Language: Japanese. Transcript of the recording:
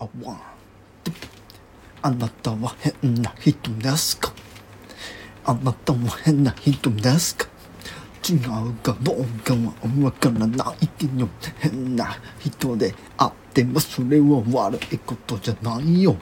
あわん。あなたは変な人ですか？あなたは変な人ですか？違うかどうかはわからないけど変な人であってもそれは悪いことじゃないよ。